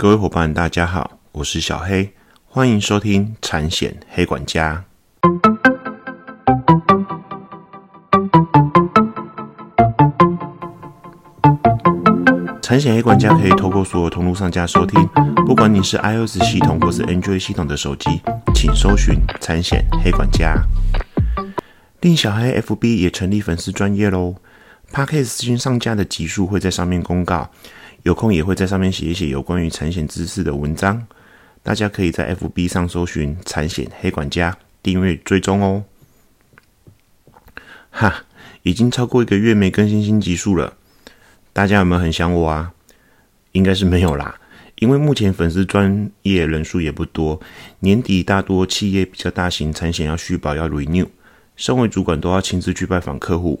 各位伙伴，大家好，我是小黑，欢迎收听产险黑管家。产险黑管家可以透过所有通路上架收听，不管你是 iOS 系统或是 Android 系统的手机，请搜寻产险黑管家。令小黑 FB 也成立粉丝专业喽，Podcast 新上架的集数会在上面公告，有空也会在上面写一写有关于产险知识的文章，大家可以在 FB 上搜寻产险黑管家，订阅追踪哦。哈，已经超过一个月没更新新集数了。大家有没有很想我啊？应该是没有啦，因为目前粉丝专业人数也不多。年底大多企业比较大型产险要续保要 renew，身为主管都要亲自去拜访客户。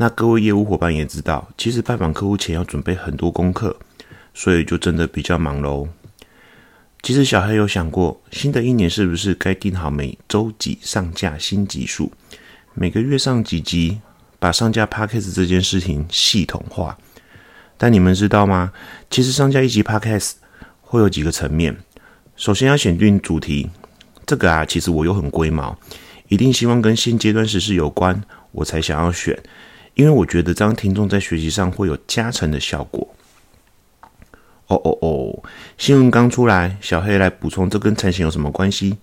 那各位业务伙伴也知道，其实拜访客户前要准备很多功课，所以就真的比较忙喽。其实小黑有想过，新的一年是不是该定好每周几上架新集数，每个月上几集？把上架 podcast 这件事情系统化，但你们知道吗？其实上架一集 podcast 会有几个层面。首先要选定主题，这个啊，其实我又很龟毛，一定希望跟现阶段时事有关，我才想要选，因为我觉得这样听众在学习上会有加成的效果。哦哦哦，新闻刚出来，小黑来补充，这跟产险有什么关系？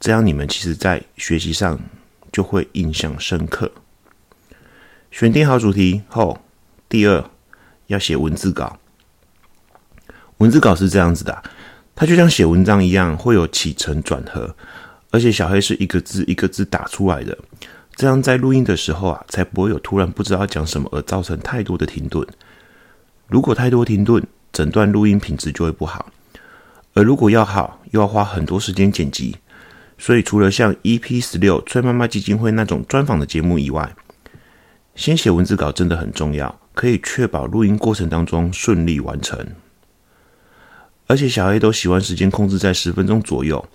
这样你们其实在学习上就会印象深刻。选定好主题后，第二要写文字稿。文字稿是这样子的，它就像写文章一样，会有起承转合，而且小黑是一个字一个字打出来的，这样在录音的时候啊，才不会有突然不知道讲什么而造成太多的停顿。如果太多停顿，整段录音品质就会不好。而如果要好，又要花很多时间剪辑，所以除了像 EP 十六崔妈妈基金会那种专访的节目以外，先写文字稿真的很重要，可以确保录音过程当中顺利完成。而且小 A 都喜欢时间控制在十分钟左右，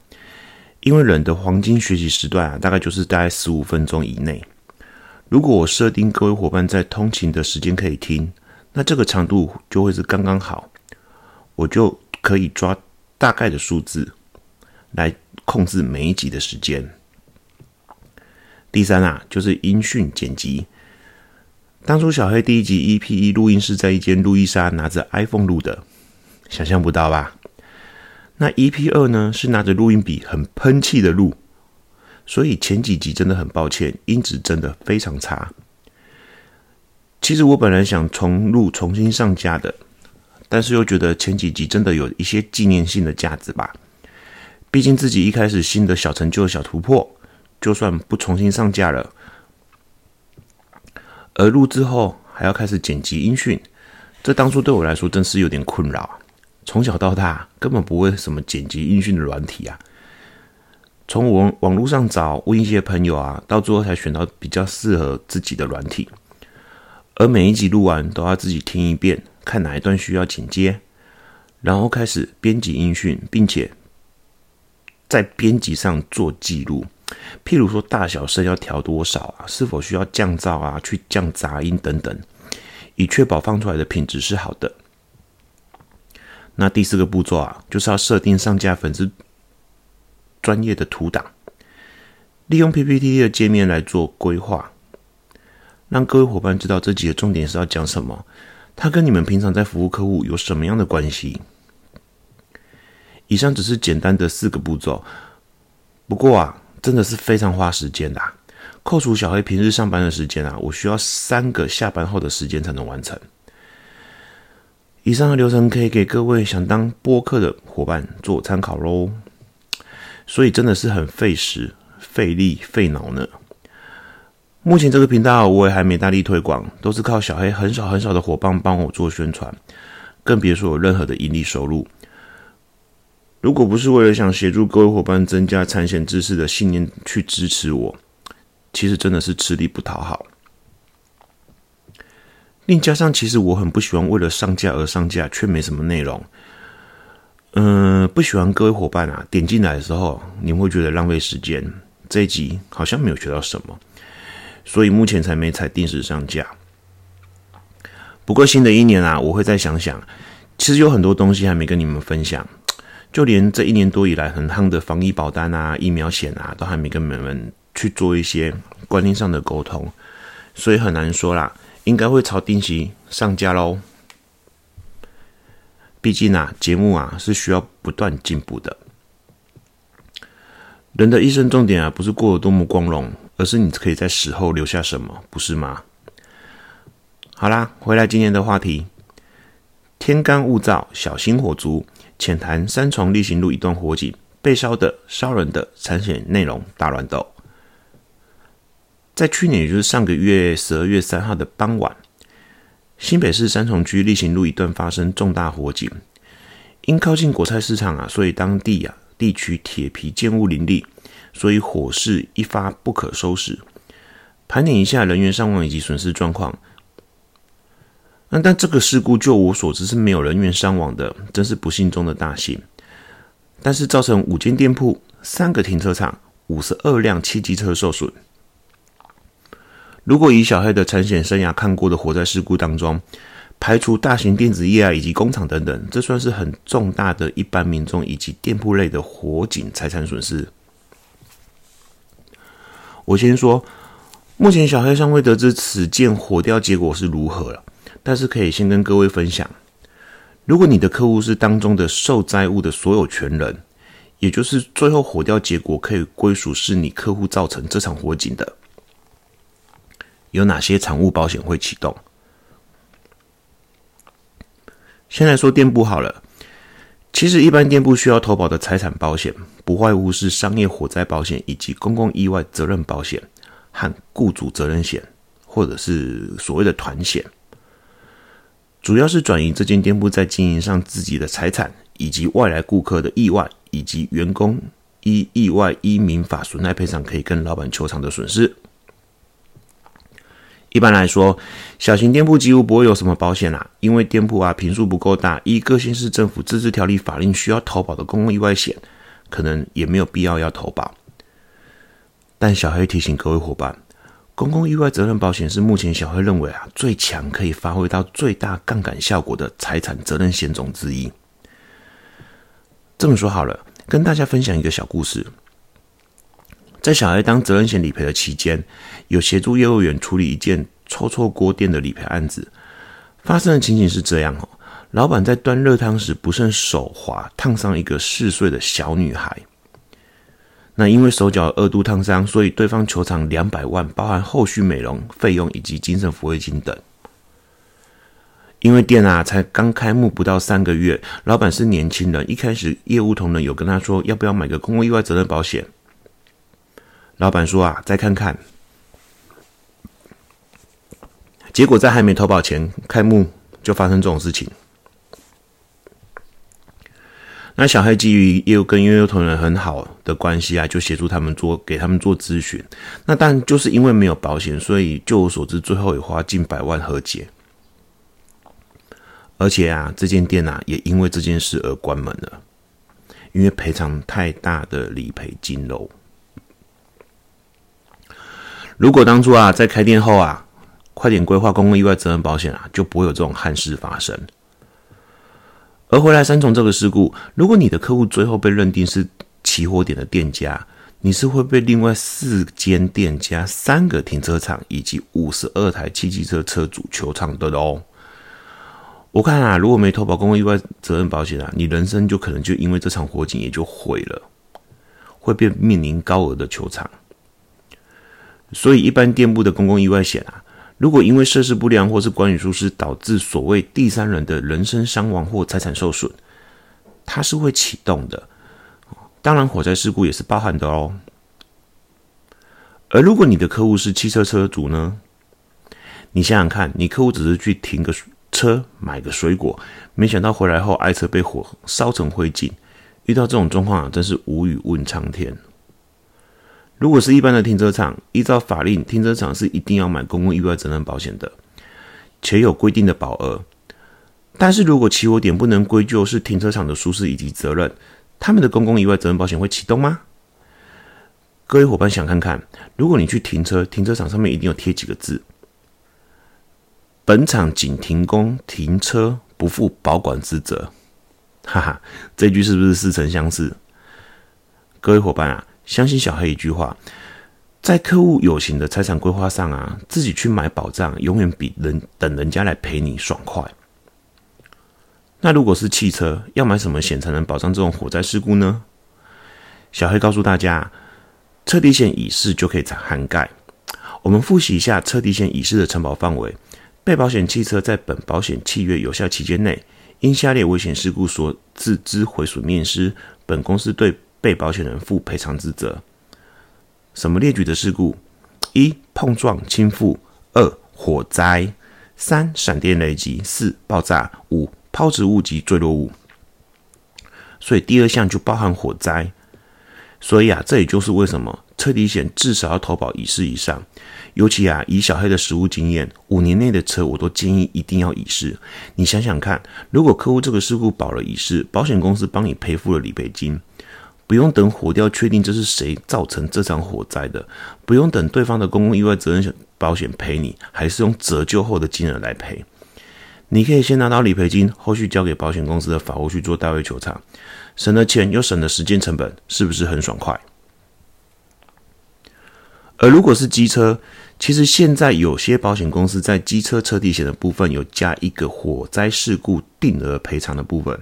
因为人的黄金学习时段啊，大概就是大概十五分钟以内。如果我设定各位伙伴在通勤的时间可以听，那这个长度就会是刚刚好，我就可以抓大概的数字来控制每一集的时间。第三啊，就是音讯剪辑。当初小黑第一集 EP 一录音是在一间路易莎拿着 iPhone 录的，想象不到吧？那 EP 二呢是拿着录音笔很喷气的录，所以前几集真的很抱歉，音质真的非常差。其实我本来想重录重新上架的，但是又觉得前几集真的有一些纪念性的价值吧。毕竟自己一开始新的小成就、小突破，就算不重新上架了。而录之后还要开始剪辑音讯，这当初对我来说真是有点困扰。从小到大根本不会什么剪辑音讯的软体啊，从网网络上找问一些朋友啊，到最后才选到比较适合自己的软体。而每一集录完都要自己听一遍，看哪一段需要剪接，然后开始编辑音讯，并且在编辑上做记录。譬如说，大小声要调多少啊？是否需要降噪啊？去降杂音等等，以确保放出来的品质是好的。那第四个步骤啊，就是要设定上架粉丝专业的图档，利用 PPT 的界面来做规划，让各位伙伴知道这几个重点是要讲什么，它跟你们平常在服务客户有什么样的关系。以上只是简单的四个步骤，不过啊。真的是非常花时间的，扣除小黑平日上班的时间啊，我需要三个下班后的时间才能完成。以上的流程可以给各位想当播客的伙伴做参考喽。所以真的是很费时、费力、费脑呢。目前这个频道我也还没大力推广，都是靠小黑很少很少的伙伴帮我做宣传，更别说有任何的盈利收入。如果不是为了想协助各位伙伴增加产险知识的信念去支持我，其实真的是吃力不讨好。另加上，其实我很不喜欢为了上架而上架，却没什么内容。嗯，不喜欢各位伙伴啊，点进来的时候，你会觉得浪费时间。这一集好像没有学到什么，所以目前才没踩定时上架。不过新的一年啊，我会再想想。其实有很多东西还没跟你们分享，就连这一年多以来很夯的防疫保单啊、疫苗险啊，都还没跟你们去做一些观念上的沟通，所以很难说啦。应该会朝定期上架喽。毕竟啊，节目啊是需要不断进步的。人的一生重点啊，不是过得多么光荣，而是你可以在死后留下什么，不是吗？好啦，回来今天的话题：天干物燥，小心火烛。浅谈三重例行路一段火警，被烧的、烧人的产险内容大乱斗。在去年，也就是上个月十二月三号的傍晚，新北市三重区例行路一段发生重大火警。因靠近国菜市场啊，所以当地啊地区铁皮建物林立，所以火势一发不可收拾。盘点一下人员伤亡以及损失状况，那但这个事故就我所知是没有人员伤亡的，真是不幸中的大幸。但是造成五间店铺、三个停车场、五十二辆汽机车受损。如果以小黑的产险生涯看过的火灾事故当中，排除大型电子业啊以及工厂等等，这算是很重大的一般民众以及店铺类的火警财产损失。我先说，目前小黑尚未得知此件火调结果是如何了，但是可以先跟各位分享，如果你的客户是当中的受灾物的所有权人，也就是最后火调结果可以归属是你客户造成这场火警的。有哪些产物保险会启动？先来说店铺好了。其实，一般店铺需要投保的财产保险，不外乎是商业火灾保险以及公共意外责任保险和雇主责任险，或者是所谓的团险。主要是转移这间店铺在经营上自己的财产，以及外来顾客的意外，以及员工依意外依民法损害赔偿可以跟老板求偿的损失。一般来说，小型店铺几乎不会有什么保险啦，因为店铺啊坪数不够大，依各县市政府自治条例法令需要投保的公共意外险，可能也没有必要要投保。但小黑提醒各位伙伴，公共意外责任保险是目前小黑认为啊最强可以发挥到最大杠杆效果的财产责任险种之一。这么说好了，跟大家分享一个小故事。在小孩当责任险理赔的期间，有协助业务员处理一件臭臭锅店的理赔案子。发生的情景是这样哦：老板在端热汤时不慎手滑，烫伤一个四岁的小女孩。那因为手脚二度烫伤，所以对方求偿两百万，包含后续美容费用以及精神抚慰金等。因为店啊才刚开幕不到三个月，老板是年轻人，一开始业务同仁有跟他说要不要买个公共意外责任保险。老板说啊，再看看。结果在还没投保前，开幕就发生这种事情。那小黑基于业务跟悠悠同仁很好的关系啊，就协助他们做，给他们做咨询。那但就是因为没有保险，所以就我所知，最后也花近百万和解。而且啊，这间店啊，也因为这件事而关门了，因为赔偿太大的理赔金喽。如果当初啊，在开店后啊，快点规划公共意外责任保险啊，就不会有这种憾事发生。而回来三重这个事故，如果你的客户最后被认定是起火点的店家，你是会被另外四间店家、三个停车场以及五十二台汽机车车主求偿的哦。我看啊，如果没投保公共意外责任保险啊，你人生就可能就因为这场火警也就毁了，会被面临高额的求偿。所以，一般店铺的公共意外险啊，如果因为设施不良或是管理疏失导致所谓第三人的人身伤亡或财产受损，它是会启动的。当然，火灾事故也是包含的哦。而如果你的客户是汽车车主呢？你想想看，你客户只是去停个车买个水果，没想到回来后爱车被火烧成灰烬，遇到这种状况啊，真是无语问苍天。如果是一般的停车场，依照法令，停车场是一定要买公共意外责任保险的，且有规定的保额。但是如果起火点不能归咎是停车场的疏失以及责任，他们的公共意外责任保险会启动吗？各位伙伴想看看，如果你去停车，停车场上面一定有贴几个字：本场仅停供停车不负保管之责。哈哈，这句是不是似曾相识？各位伙伴啊，相信小黑一句话，在客户有形的财产规划上啊，自己去买保障，永远比人等人家来赔你爽快。那如果是汽车，要买什么险才能保障这种火灾事故呢？小黑告诉大家，车底险乙式就可以涵盖。我们复习一下车底险乙式的承保范围：被保险汽车在本保险契约有效期间内，因下列危险事故所致之毁损面失，本公司对被保险人负赔偿之责。什么列举的事故？一、碰撞倾覆；二、火灾；三、闪电雷击；四、爆炸；五。抛掷物及坠落物，所以第二项就包含火灾。所以啊，这也就是为什么车底险至少要投保乙式以上。尤其啊，以小黑的实务经验，五年内的车我都建议一定要乙式。你想想看，如果客户这个事故保了乙式，保险公司帮你赔付了理赔金，不用等火掉确定这是谁造成这场火灾的，不用等对方的公共意外责任险保险赔你，还是用折旧后的金额来赔。你可以先拿到理赔金，后续交给保险公司的法务去做代位求偿，省了钱又省了时间成本，是不是很爽快？而如果是机车，其实现在有些保险公司在机车车体险的部分有加一个火灾事故定额赔偿的部分，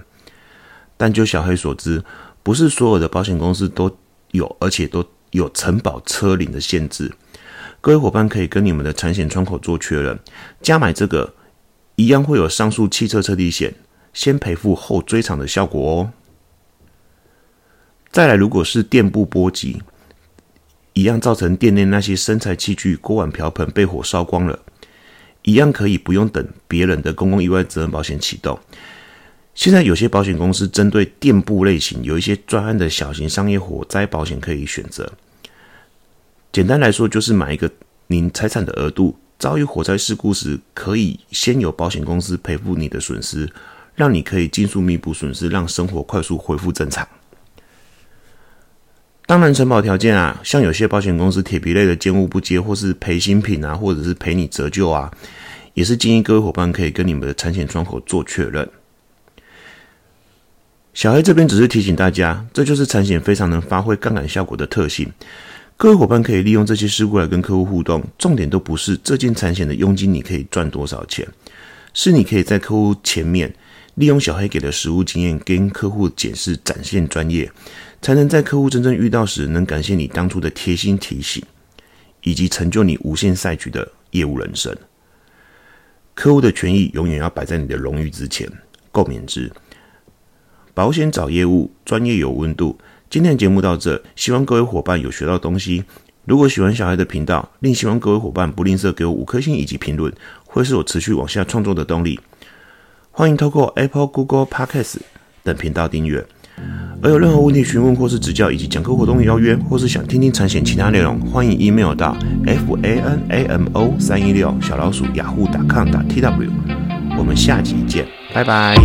但就小黑所知，不是所有的保险公司都有，而且都有承保车龄的限制。各位伙伴可以跟你们的产险窗口做确认，加买这个。一样会有上述汽车车体险先赔付后追偿的效果哦。再来，如果是电部波及，一样造成店内那些生材器具、锅碗瓢盆被火烧光了，一样可以不用等别人的公共意外责任保险启动。现在有些保险公司针对店铺类型有一些专案的小型商业火灾保险可以选择。简单来说，就是买一个您财产的额度。遭遇火灾事故时，可以先由保险公司赔付你的损失，让你可以尽速弥补损失，让生活快速恢复正常。当然，承保条件啊，像有些保险公司铁皮类的建物不接，或是赔新品啊，或者是赔你折旧啊，也是建议各位伙伴可以跟你们的产险窗口做确认。小黑这边只是提醒大家，这就是产险非常能发挥杠杆效果的特性。各位伙伴可以利用这些事故来跟客户互动，重点都不是这件产险的佣金你可以赚多少钱，是你可以在客户前面利用小黑给的实务经验跟客户解释展现专业，才能在客户真正遇到时能感谢你当初的贴心提醒，以及成就你无限赛局的业务人生。客户的权益永远要摆在你的荣誉之前，共勉之。保险找业务，专业有温度。今天的节目到这，希望各位伙伴有学到东西。如果喜欢小孩的频道，另希望各位伙伴不吝啬给我五颗星以及评论，会是我持续往下创作的动力。欢迎透过 Apple、Google Podcasts 等频道订阅。而有任何问题询问或是指教，以及讲课活动邀约，或是想听听产险其他内容，欢迎 email 到 f a n a m o 三一六小老鼠雅虎 .com 打 t w。我们下集见，拜拜。